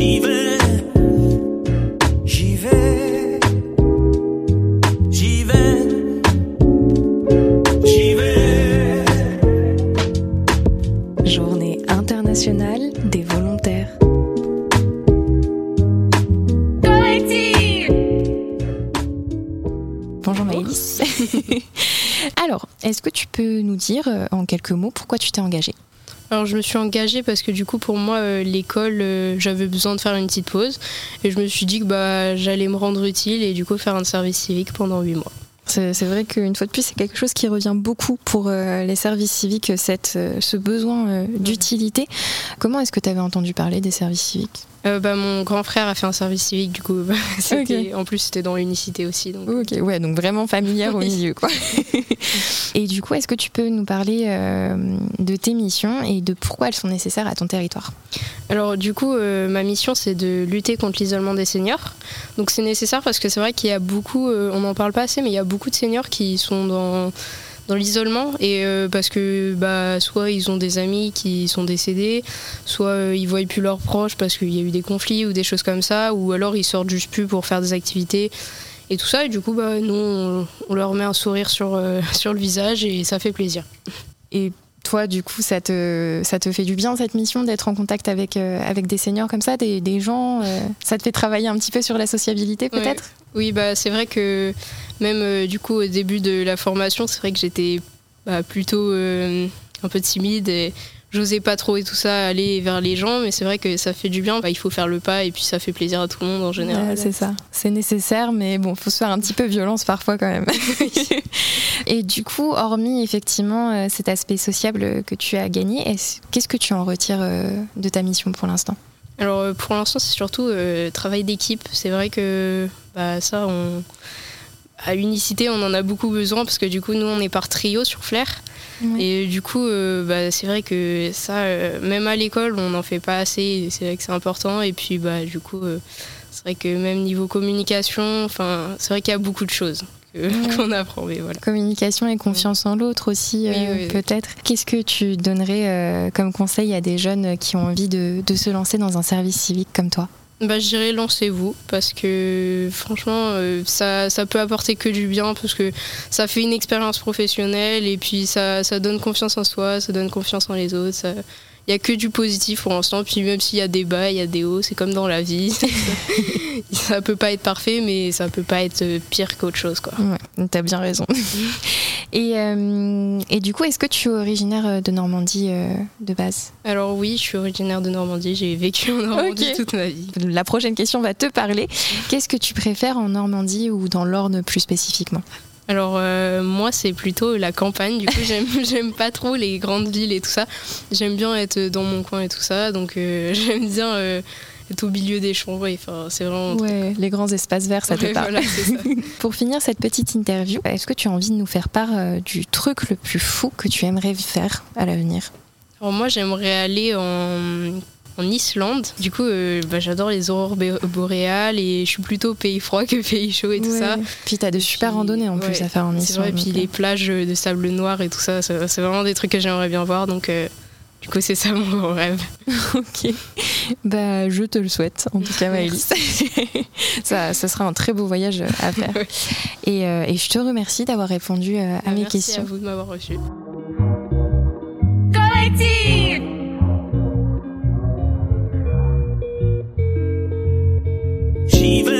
J'y vais, j'y vais, j'y vais, j'y vais. Journée internationale des volontaires. Bonjour Maëlys. Alors, est-ce que tu peux nous dire euh, en quelques mots pourquoi tu t'es engagée? Alors je me suis engagée parce que du coup pour moi l'école j'avais besoin de faire une petite pause et je me suis dit que bah, j'allais me rendre utile et du coup faire un service civique pendant 8 mois. C'est vrai qu'une fois de plus, c'est quelque chose qui revient beaucoup pour euh, les services civiques, cette, euh, ce besoin euh, d'utilité. Comment est-ce que tu avais entendu parler des services civiques? Euh, bah, mon grand frère a fait un service civique, du coup, en plus c'était dans l'unicité aussi. Donc... Ok, ouais, donc vraiment familière au milieu, quoi. et du coup, est-ce que tu peux nous parler euh, de tes missions et de pourquoi elles sont nécessaires à ton territoire? Alors, du coup, euh, ma mission c'est de lutter contre l'isolement des seniors. Donc, c'est nécessaire parce que c'est vrai qu'il y a beaucoup, on n'en parle pas assez, mais il y a beaucoup de seniors qui sont dans dans l'isolement et euh, parce que bah, soit ils ont des amis qui sont décédés, soit euh, ils voient plus leurs proches parce qu'il y a eu des conflits ou des choses comme ça, ou alors ils sortent juste plus pour faire des activités et tout ça. Et du coup, bah, nous, on, leur met un sourire sur, euh, sur le visage et ça fait plaisir. Et toi, du coup, ça te, ça te fait du bien cette mission d'être en contact avec, avec des seniors comme ça, des, des gens Ça te fait travailler un petit peu sur la sociabilité peut-être? Oui, bah, c'est vrai que même euh, du coup au début de la formation, c'est vrai que j'étais bah, plutôt euh, un peu timide et j'osais pas trop et tout ça aller vers les gens, mais c'est vrai que ça fait du bien. Bah, il faut faire le pas et puis ça fait plaisir à tout le monde en général. c'est ça, c'est nécessaire, mais bon, faut se faire un petit peu violence parfois quand même. et du coup, hormis effectivement euh, cet aspect sociable que tu as gagné, qu'est-ce que tu en retires de ta mission pour l'instant? Alors pour l'instant, c'est surtout travail d'équipe. C'est vrai que bah, ça, on à Unicité, on en a beaucoup besoin parce que du coup, nous, on est par trio sur Flair. Et du coup, euh, bah, c'est vrai que ça, euh, même à l'école, on n'en fait pas assez. C'est vrai que c'est important. Et puis, bah, du coup, euh, c'est vrai que même niveau communication, enfin, c'est vrai qu'il y a beaucoup de choses qu'on apprend. Mais voilà. Communication et confiance en l'autre aussi, peut-être. Qu'est-ce que tu donnerais comme conseil à des jeunes qui ont envie de se lancer dans un service civique comme toi? Bah, je dirais lancez-vous parce que franchement, euh, ça, ça peut apporter que du bien parce que ça fait une expérience professionnelle et puis ça, ça donne confiance en soi, ça donne confiance en les autres. Il y a que du positif pour l'instant. Puis même s'il y a des bas, il y a des hauts, c'est comme dans la vie. ça peut pas être parfait, mais ça peut pas être pire qu'autre chose. Quoi. Ouais, t'as bien raison. et, euh, et, du coup, est-ce que tu es originaire euh, de Normandie euh, de base? Alors oui, je suis originaire de Normandie. J'ai vécu en Normandie toute ma vie. La prochaine question va te parler. Qu'est-ce que tu préfères en Normandie ou dans l'Orne plus spécifiquement? Alors euh, moi c'est plutôt la campagne, du coup j'aime, j'aime pas trop les grandes villes et tout ça. J'aime bien être dans mon coin et tout ça, donc j'aime bien euh, être au milieu des champs. Enfin, c'est vraiment. Ouais, les grands espaces verts, ça te parle. Pour finir cette petite interview, est-ce que tu as envie de nous faire part du truc le plus fou que tu aimerais faire à l'avenir? Alors moi j'aimerais aller en en Islande. Du coup, euh, bah, j'adore les aurores boréales et je suis plutôt pays froid que pays chaud et tout ça. Puis t'as de super randonnées en plus à faire en Islande. et puis les euh. plages de sable noir et tout ça, c'est vraiment des trucs que j'aimerais bien voir. Donc, euh, du coup, c'est ça mon rêve. ok. Bah, je te le souhaite, en tout cas, Maëlys. ça, ça sera un très beau voyage à faire. et, et, je te remercie d'avoir répondu à bah, mes questions. Merci à vous de m'avoir reçu. Even